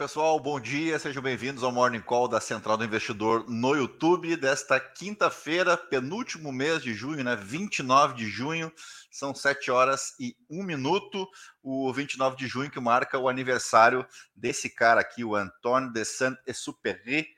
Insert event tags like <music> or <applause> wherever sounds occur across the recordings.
Pessoal, bom dia, sejam bem-vindos ao Morning Call da Central do Investidor no YouTube desta quinta-feira, penúltimo mês de junho, né? 29 de junho, são 7 horas e 1 minuto. O 29 de junho que marca o aniversário desse cara aqui, o Antoine de Saint-Exupéry,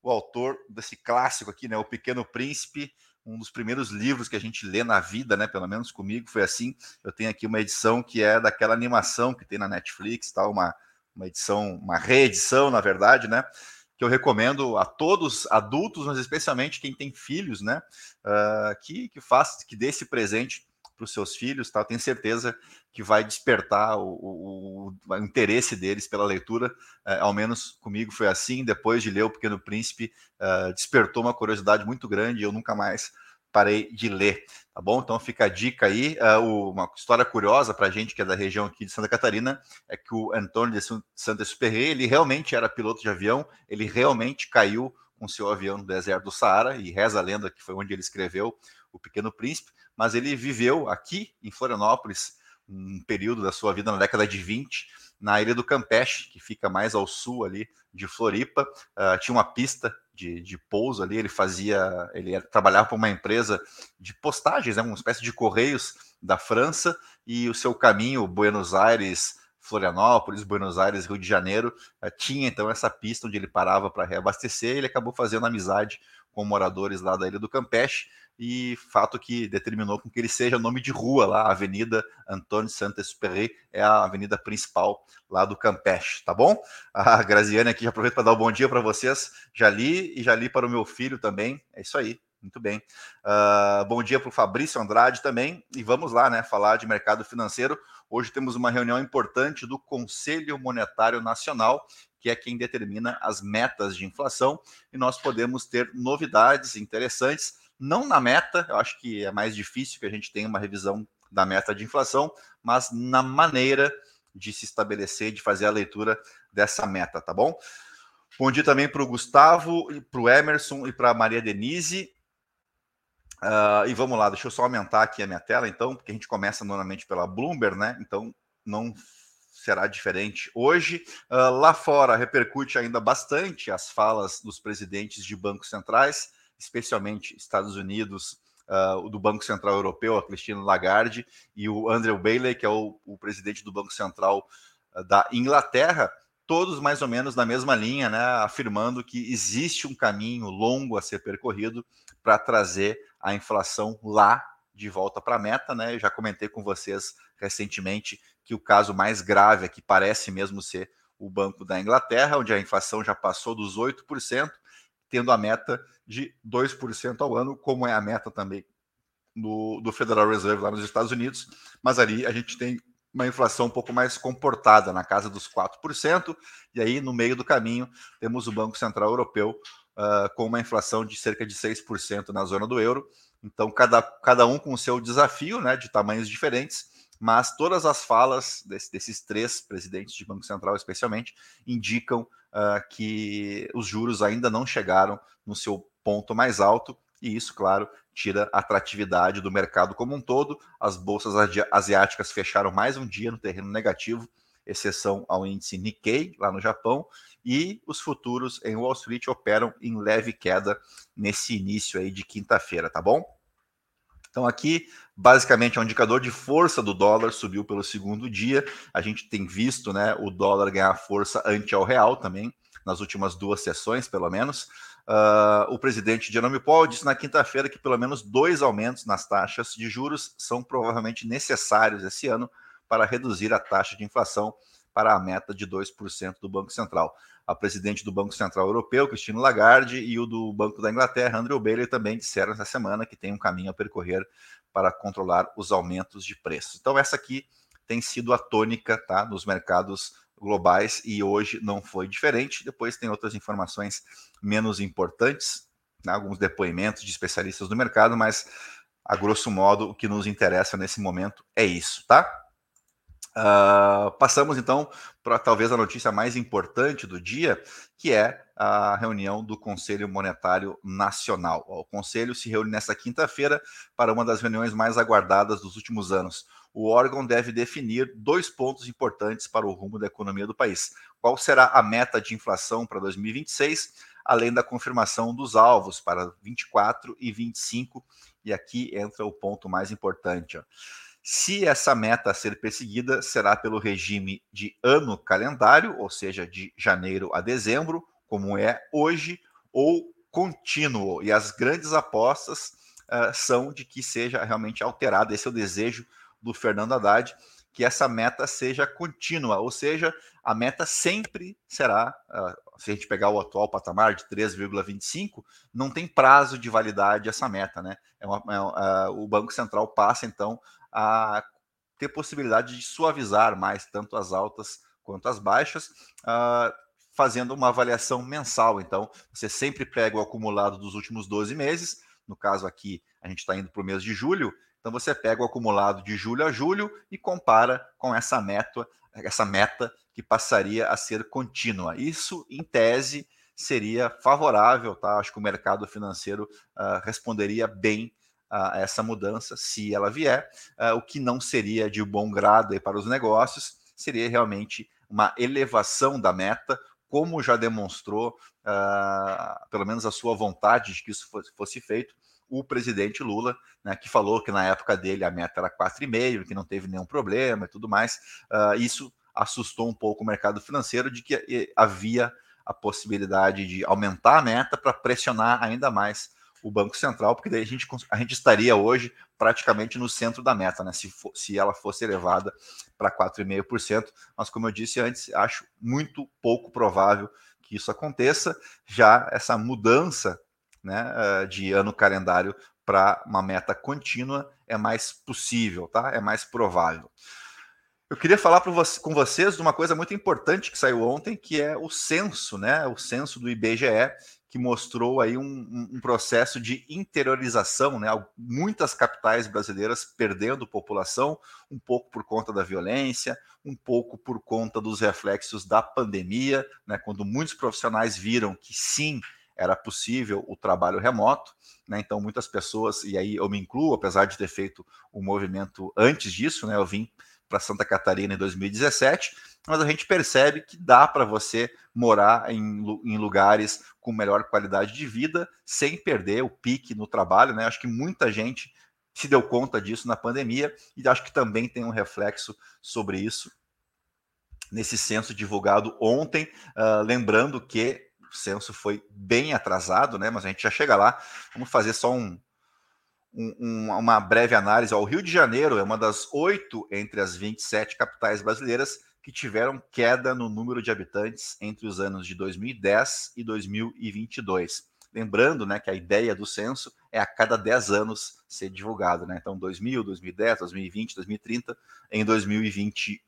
o autor desse clássico aqui, né? O Pequeno Príncipe, um dos primeiros livros que a gente lê na vida, né? Pelo menos comigo foi assim. Eu tenho aqui uma edição que é daquela animação que tem na Netflix, tal, uma uma edição, uma reedição, na verdade, né? Que eu recomendo a todos adultos, mas especialmente quem tem filhos, né? Uh, que, que faça, que dê esse presente para os seus filhos, tá? Eu tenho certeza que vai despertar o, o, o interesse deles pela leitura, uh, ao menos comigo foi assim. Depois de ler O Pequeno Príncipe, uh, despertou uma curiosidade muito grande e eu nunca mais parei de ler, tá bom? Então fica a dica aí. Uh, uma história curiosa para a gente que é da região aqui de Santa Catarina é que o Antônio de Santa Superré, ele realmente era piloto de avião, ele realmente caiu com seu avião no deserto do Saara, e reza a lenda que foi onde ele escreveu O Pequeno Príncipe, mas ele viveu aqui em Florianópolis um período da sua vida na década de 20, na ilha do Campeche, que fica mais ao sul ali de Floripa. Uh, tinha uma pista de, de pouso ali, ele fazia, ele trabalhava para uma empresa de postagens, né, uma espécie de correios da França, e o seu caminho, Buenos Aires, Florianópolis, Buenos Aires, Rio de Janeiro, uh, tinha então essa pista onde ele parava para reabastecer, e ele acabou fazendo amizade com moradores lá da ilha do Campeche, e fato que determinou com que ele seja nome de rua lá, a Avenida Antônio Saint-Exupéry é a avenida principal lá do Campeche, tá bom? <laughs> A Graziane aqui já aproveita para dar um bom dia para vocês, já li e já li para o meu filho também, é isso aí, muito bem. Uh, bom dia para o Fabrício Andrade também, e vamos lá, né, falar de mercado financeiro. Hoje temos uma reunião importante do Conselho Monetário Nacional, que é quem determina as metas de inflação, e nós podemos ter novidades interessantes não na meta, eu acho que é mais difícil que a gente tenha uma revisão da meta de inflação, mas na maneira de se estabelecer, de fazer a leitura dessa meta, tá bom? Bom dia também para o Gustavo, para o Emerson e para a Maria Denise. Uh, e vamos lá, deixa eu só aumentar aqui a minha tela, então, porque a gente começa normalmente pela Bloomberg, né? Então, não será diferente hoje. Uh, lá fora repercute ainda bastante as falas dos presidentes de bancos centrais especialmente Estados Unidos, uh, do Banco Central Europeu, a Cristina Lagarde, e o Andrew Bailey, que é o, o presidente do Banco Central uh, da Inglaterra, todos mais ou menos na mesma linha, né, afirmando que existe um caminho longo a ser percorrido para trazer a inflação lá de volta para a meta, né? Eu já comentei com vocês recentemente que o caso mais grave aqui parece mesmo ser o Banco da Inglaterra, onde a inflação já passou dos 8%, tendo a meta de 2% ao ano, como é a meta também do, do Federal Reserve lá nos Estados Unidos, mas ali a gente tem uma inflação um pouco mais comportada, na casa dos 4%, e aí no meio do caminho temos o Banco Central Europeu uh, com uma inflação de cerca de 6% na zona do euro. Então, cada, cada um com o seu desafio, né, de tamanhos diferentes, mas todas as falas desse, desses três presidentes de Banco Central, especialmente, indicam uh, que os juros ainda não chegaram no seu ponto mais alto, e isso, claro, tira a atratividade do mercado como um todo. As bolsas asiáticas fecharam mais um dia no terreno negativo, exceção ao índice Nikkei, lá no Japão, e os futuros em Wall Street operam em leve queda nesse início aí de quinta-feira, tá bom? Então, aqui, basicamente, é um indicador de força do dólar, subiu pelo segundo dia. A gente tem visto né, o dólar ganhar força ante ao real também, nas últimas duas sessões, pelo menos. Uh, o presidente Jerome Powell disse na quinta-feira que pelo menos dois aumentos nas taxas de juros são provavelmente necessários esse ano para reduzir a taxa de inflação para a meta de 2% do Banco Central a presidente do Banco Central Europeu, Cristina Lagarde, e o do Banco da Inglaterra, Andrew Bailey, também disseram essa semana que tem um caminho a percorrer para controlar os aumentos de preços. Então, essa aqui tem sido a tônica tá, nos mercados globais e hoje não foi diferente. Depois tem outras informações menos importantes, né, alguns depoimentos de especialistas do mercado, mas a grosso modo o que nos interessa nesse momento é isso, tá? Uh, passamos então para talvez a notícia mais importante do dia, que é a reunião do Conselho Monetário Nacional. O Conselho se reúne nesta quinta-feira para uma das reuniões mais aguardadas dos últimos anos. o órgão deve definir dois pontos importantes para o rumo da economia do país. Qual será a meta de inflação para 2026, além da confirmação dos alvos para 24 e 25, e aqui entra o ponto mais importante. Ó. Se essa meta a ser perseguida será pelo regime de ano calendário, ou seja, de janeiro a dezembro, como é hoje, ou contínuo. E as grandes apostas uh, são de que seja realmente alterado. Esse é o desejo do Fernando Haddad, que essa meta seja contínua, ou seja, a meta sempre será, uh, se a gente pegar o atual patamar de 3,25, não tem prazo de validade essa meta, né? É uma, é, uh, o Banco Central passa então a ter possibilidade de suavizar mais tanto as altas quanto as baixas, uh, fazendo uma avaliação mensal. Então, você sempre pega o acumulado dos últimos 12 meses, no caso aqui, a gente está indo para o mês de julho, então você pega o acumulado de julho a julho e compara com essa meta, essa meta que passaria a ser contínua. Isso, em tese, seria favorável, tá? Acho que o mercado financeiro uh, responderia bem a essa mudança, se ela vier. Uh, o que não seria de bom grado para os negócios seria realmente uma elevação da meta, como já demonstrou, uh, pelo menos a sua vontade de que isso fosse, fosse feito, o presidente Lula, né, que falou que na época dele a meta era 4,5, que não teve nenhum problema e tudo mais. Uh, isso assustou um pouco o mercado financeiro de que havia a possibilidade de aumentar a meta para pressionar ainda mais o Banco Central, porque daí a gente, a gente estaria hoje praticamente no centro da meta, né? Se, for, se ela fosse elevada para 4,5%. Mas, como eu disse antes, acho muito pouco provável que isso aconteça. Já essa mudança né, eh, de ano calendário para uma meta contínua é mais possível, tá? É mais provável. Eu queria falar com vocês de uma coisa muito importante que saiu ontem, que é o censo, né? O censo do IBGE, que mostrou aí um, um, processo de interiorização, né? Muitas capitais brasileiras perdendo população, um pouco por conta da violência, um pouco por conta dos reflexos da pandemia, né? Quando muitos profissionais viram que sim era possível o trabalho remoto, né? Então muitas pessoas e aí eu me incluo, apesar de ter feito o movimento antes disso, né? Eu vim para Santa Catarina em 2017, mas a gente percebe que dá para você morar em, em, lugares com melhor qualidade de vida sem perder o pique no trabalho, né? Acho que muita gente se deu conta disso na pandemia e acho que também tem um reflexo sobre isso nesse censo divulgado ontem, uh, lembrando que o censo foi bem atrasado, né? Mas a gente já chega lá. Vamos fazer só um, um, uma breve análise. o Rio de Janeiro é uma das oito entre as 27 capitais brasileiras que tiveram queda no número de habitantes entre os anos de 2010 e 2022. Lembrando né, que a ideia do censo é a cada 10 anos ser divulgado. Né? Então, 2000, 2010, 2020, 2030, em 2021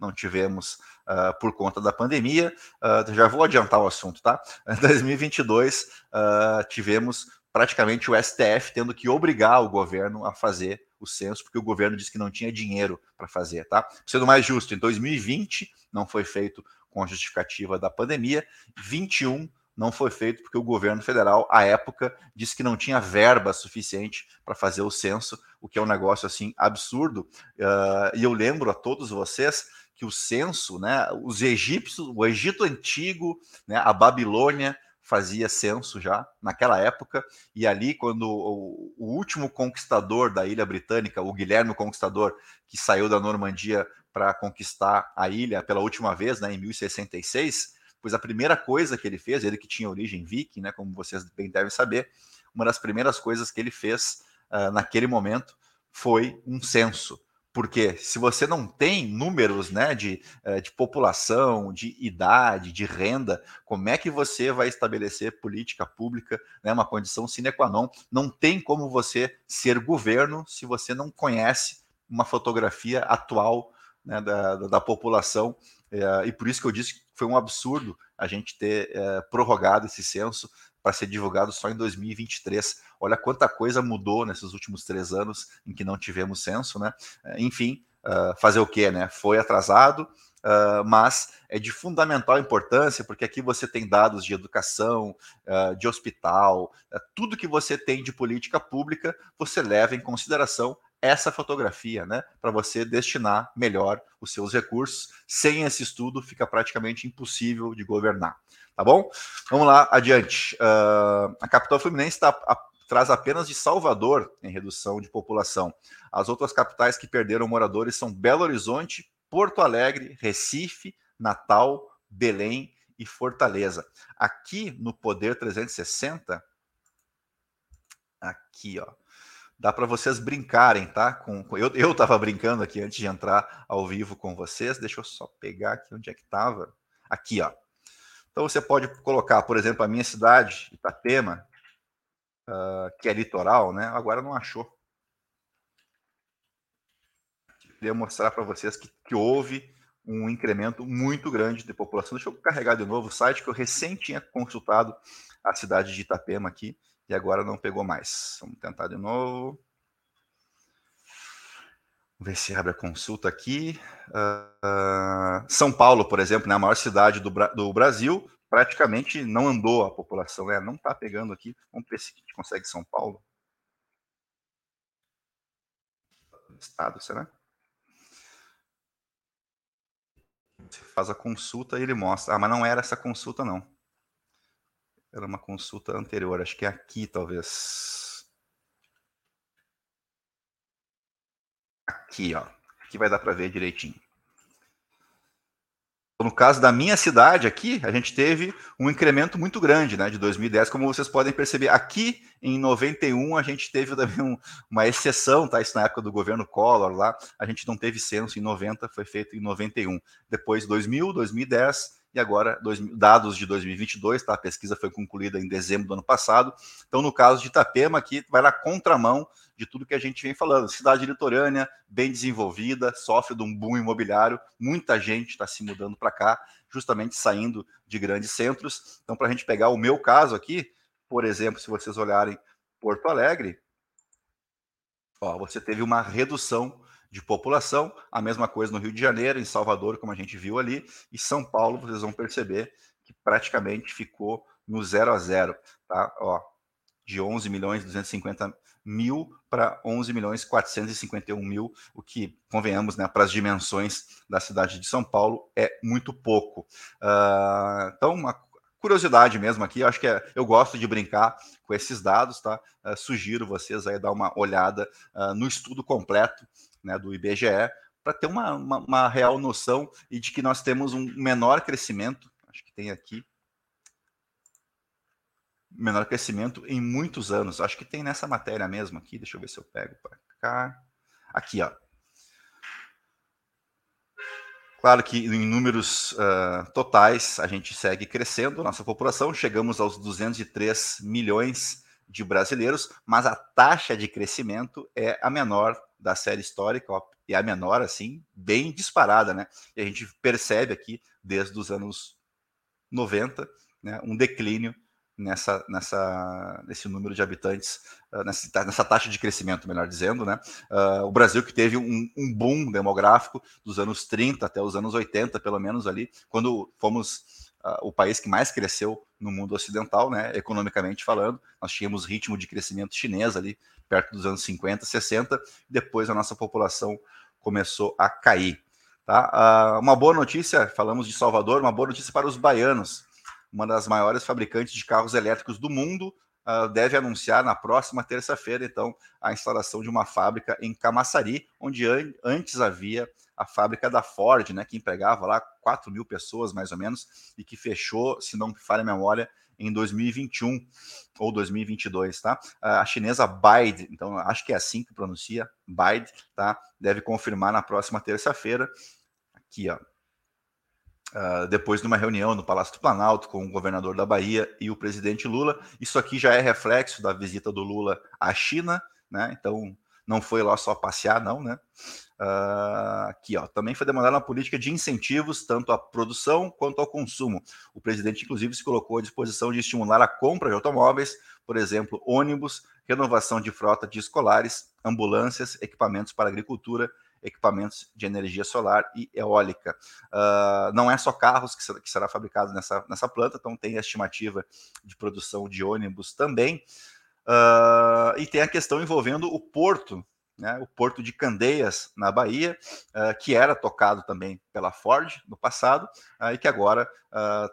não tivemos uh, por conta da pandemia. Uh, já vou adiantar o assunto, tá? Em 2022 uh, tivemos praticamente o STF tendo que obrigar o governo a fazer o censo, porque o governo disse que não tinha dinheiro para fazer, tá? Sendo mais justo, em 2020 não foi feito com a justificativa da pandemia, 21 não foi feito porque o governo federal, à época, disse que não tinha verba suficiente para fazer o censo, o que é um negócio assim absurdo. Uh, e eu lembro a todos vocês que o censo, né, os egípcios, o Egito antigo, né, a Babilônia, fazia censo já naquela época, e ali, quando o, o, último conquistador da ilha britânica, o Guilherme Conquistador, que saiu da Normandia para conquistar a ilha pela última vez, né, em 1066, pois a primeira coisa que ele fez, ele que tinha origem viking, né, como vocês bem devem saber, uma das primeiras coisas que ele fez uh, naquele momento foi um censo. Porque se você não tem números né, de, eh, de população, de idade, de renda, como é que você vai estabelecer política pública, né, uma condição sine qua non? Não tem como você ser governo se você não conhece uma fotografia atual né, da, da, população. É, e por isso que eu disse que foi um absurdo a gente ter é, prorrogado esse censo para ser divulgado só em 2023. Olha quanta coisa mudou nesses últimos três anos em que não tivemos censo, né? É, enfim, uh, fazer o quê, né? Foi atrasado, uh, mas é de fundamental importância, porque aqui você tem dados de educação, uh, de hospital, tudo que você tem de política pública, você leva em consideração essa fotografia, né, para você destinar melhor os seus recursos. Sem esse estudo, fica praticamente impossível de governar. Tá bom? Vamos lá, adiante. Uh, a capital fluminense tá, a, traz apenas de Salvador em redução de população. As outras capitais que perderam moradores são Belo Horizonte, Porto Alegre, Recife, Natal, Belém e Fortaleza. Aqui no Poder 360, aqui, ó, dá para vocês brincarem, tá? Com, eu, eu tava brincando aqui antes de entrar ao vivo com vocês. Deixa eu só pegar aqui onde é que estava. Aqui, ó. Então você pode colocar, por exemplo, a minha cidade, Itapema, uh, que é litoral, né? Agora não achou. Queria mostrar para vocês que, que houve um incremento muito grande de população. Deixa eu carregar de novo o site que eu recém tinha consultado a cidade de Itapema aqui e agora não pegou mais. Vamos tentar de novo. Vamos ver se abre a consulta aqui. Uh, São Paulo, por exemplo, né, a maior cidade do, do Brasil, praticamente não andou a população, né? Não está pegando aqui. Vamos ver se a gente consegue São Paulo. Estado, será? Você faz a consulta e ele mostra. Ah, mas não era essa consulta, não. Era uma consulta anterior. Acho que é aqui, talvez. Aqui, ó. Aqui vai dar para ver direitinho. No caso da minha cidade aqui, a gente teve um incremento muito grande, né, de 2010, como vocês podem perceber. Aqui, em 91, a gente teve também um, uma exceção, tá? Isso na época do governo Collor lá, a gente não teve censo em 90, foi feito em 91. Depois 2000, 2010 agora dois, dados de 2022, tá? A pesquisa foi concluída em dezembro do ano passado. Então, no caso de Itapema, aqui vai na contramão de tudo que a gente vem falando. Cidade litorânea, bem desenvolvida, sofre de um boom imobiliário, muita gente está se mudando para cá, justamente saindo de grandes centros. Então, para a gente pegar o meu caso aqui, por exemplo, se vocês olharem Porto Alegre, ó, você teve uma redução de população, a mesma coisa no Rio de Janeiro, em Salvador, como a gente viu ali, e São Paulo, vocês vão perceber que praticamente ficou no zero a zero, tá? Ó, de 11 milhões 250 mil para 11 milhões 451 mil, o que, convenhamos, né, para as dimensões da cidade de São Paulo, é muito pouco. Uh, então, uma curiosidade mesmo aqui, acho que é, eu gosto de brincar com esses dados, tá? Uh, sugiro vocês aí dar uma olhada uh, no estudo completo né, do IBGE para ter uma, uma, uma real noção e de que nós temos um menor crescimento, acho que tem aqui, menor crescimento em muitos anos. Acho que tem nessa matéria mesmo aqui. Deixa eu ver se eu pego para cá. Aqui, ó. Claro que em números uh, totais a gente segue crescendo, nossa população, chegamos aos 203 milhões de brasileiros, mas a taxa de crescimento é a menor da série histórica, ó, e a menor, assim, bem disparada, né? E a gente percebe aqui, desde os anos 90, né, um declínio nessa, nessa, nesse número de habitantes, uh, nessa, nessa, taxa de crescimento, melhor dizendo, né? Uh, o Brasil que teve um, um, boom demográfico dos anos 30 até os anos 80, pelo menos ali, quando fomos o país que mais cresceu no mundo ocidental, né? Economicamente falando, nós tínhamos ritmo de crescimento chinês ali, perto dos anos 50, 60, depois a nossa população começou a cair. Tá? uma boa notícia, falamos de Salvador, uma boa notícia para os baianos uma das maiores fabricantes de carros elétricos do mundo, deve anunciar na próxima terça-feira, então, a instalação de uma fábrica em Camaçari, onde an antes havia a fábrica da Ford, né, que empregava lá 4 mil pessoas, mais ou menos, e que fechou, se não me falha a memória, em 2021 ou 2022, tá? A chinesa BYD, então acho que é assim que pronuncia, BYD, tá? Deve confirmar na próxima terça-feira. Aqui, ó, Uh, depois de uma reunião no Palácio do Planalto com o governador da Bahia e o presidente Lula. Isso aqui já é reflexo da visita do Lula à China, né? Então não foi lá só passear, não, né? Uh, aqui, ó, também foi demandada uma política de incentivos tanto à produção quanto ao consumo. O presidente, inclusive, se colocou à disposição de estimular a compra de automóveis, por exemplo, ônibus, renovação de frota de escolares, ambulâncias, equipamentos para agricultura equipamentos de energia solar e eólica. Uh, não é só carros que será, que será fabricado nessa, nessa planta, então tem a estimativa de produção de ônibus também. Uh, e tem a questão envolvendo o porto né, o Porto de Candeias, na Bahia, uh, que era tocado também pela Ford no passado, uh, e que agora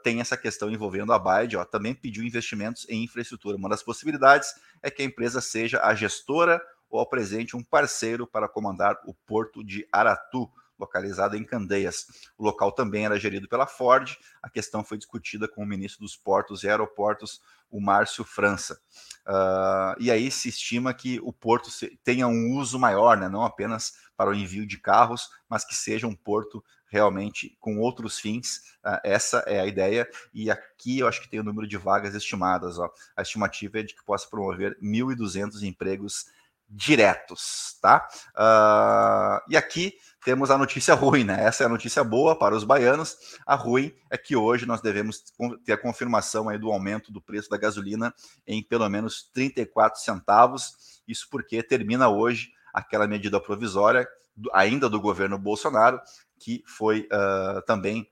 tem essa questão envolvendo a Baid, também pediu investimentos em infraestrutura. Uma das possibilidades é que a empresa seja a gestora ou apresente um parceiro para comandar o Porto de Aratu, localizado em Candeias. O local também era gerido pela Ford. A questão foi discutida com o ministro dos Portos e Aeroportos, o Márcio França. Uh, e aí se estima que o porto tenha um uso maior, né? não apenas para o envio de carros, mas que seja um porto realmente com outros fins. Uh, essa é a ideia. E aqui eu acho que tem o número de vagas estimadas. Ó. A estimativa é de que possa promover 1.200 empregos diretos, tá? Uh, e aqui temos a notícia <laughs> ruim, né? Essa é a notícia boa para os baianos. A ruim é que hoje nós devemos ter a confirmação aí do aumento do preço da gasolina em pelo menos 34 centavos. Isso porque termina hoje aquela medida provisória, ainda do governo Bolsonaro, que foi uh, também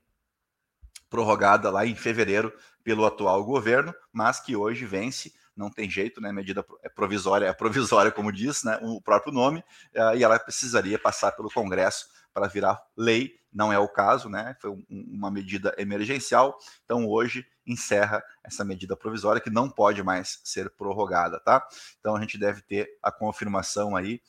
prorrogada lá em fevereiro pelo atual governo, mas que hoje vence não tem jeito, né? Medida é provisória, é provisória, como diz, né? O próprio nome, uh, e ela precisaria passar pelo Congresso para virar lei. Não é o caso, né? Foi um, uma medida emergencial. Então hoje encerra essa medida provisória que não pode mais ser prorrogada, tá? Então a gente deve ter a confirmação aí.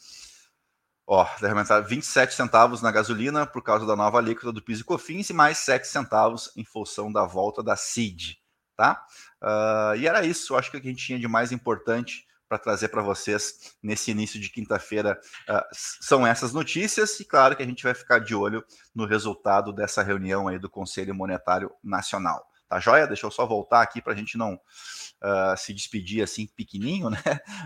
Ó, deve aumentar 27 centavos na gasolina por causa da nova alíquota do PIS e COFINS e mais 7 centavos em função da volta da CID tá? Uh, e era isso, acho que o que a gente tinha de mais importante para trazer para vocês nesse início de quinta-feira uh, são essas notícias, e claro que a gente vai ficar de olho no resultado dessa reunião aí do Conselho Monetário Nacional. Tá joia? Deixa eu só voltar aqui para a gente não uh, se despedir assim pequenininho, <laughs> né?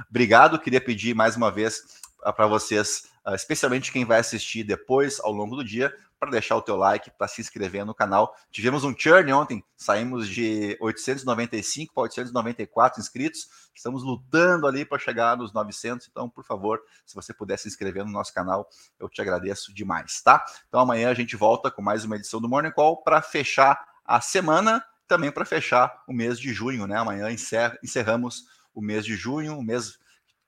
Obrigado, queria pedir mais uma vez para vocês, especialmente quem vai assistir depois ao longo do dia, para deixar o teu like, para se inscrever no canal. Tivemos um churn ontem, saímos de 895 para 894 inscritos. Estamos lutando ali para chegar nos 900, então, por favor, se você puder se inscrever no nosso canal, eu te agradeço demais, tá? Então amanhã a gente volta com mais uma edição do Morning Call para fechar a semana, também para fechar o mês de junho, né? Amanhã encerra, encerramos o mês de junho, o mês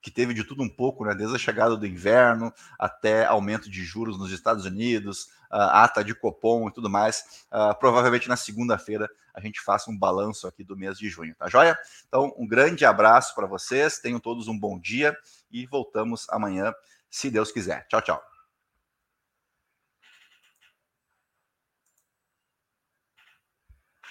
que teve de tudo um pouco, né? Desde a chegada do inverno até aumento de juros nos Estados Unidos, ata de Copom e tudo mais. Uh, provavelmente na segunda-feira a gente faça um balanço aqui do mês de junho, tá joia? Então, um grande abraço para vocês, tenham todos um bom dia e voltamos amanhã, se Deus quiser. Tchau, tchau.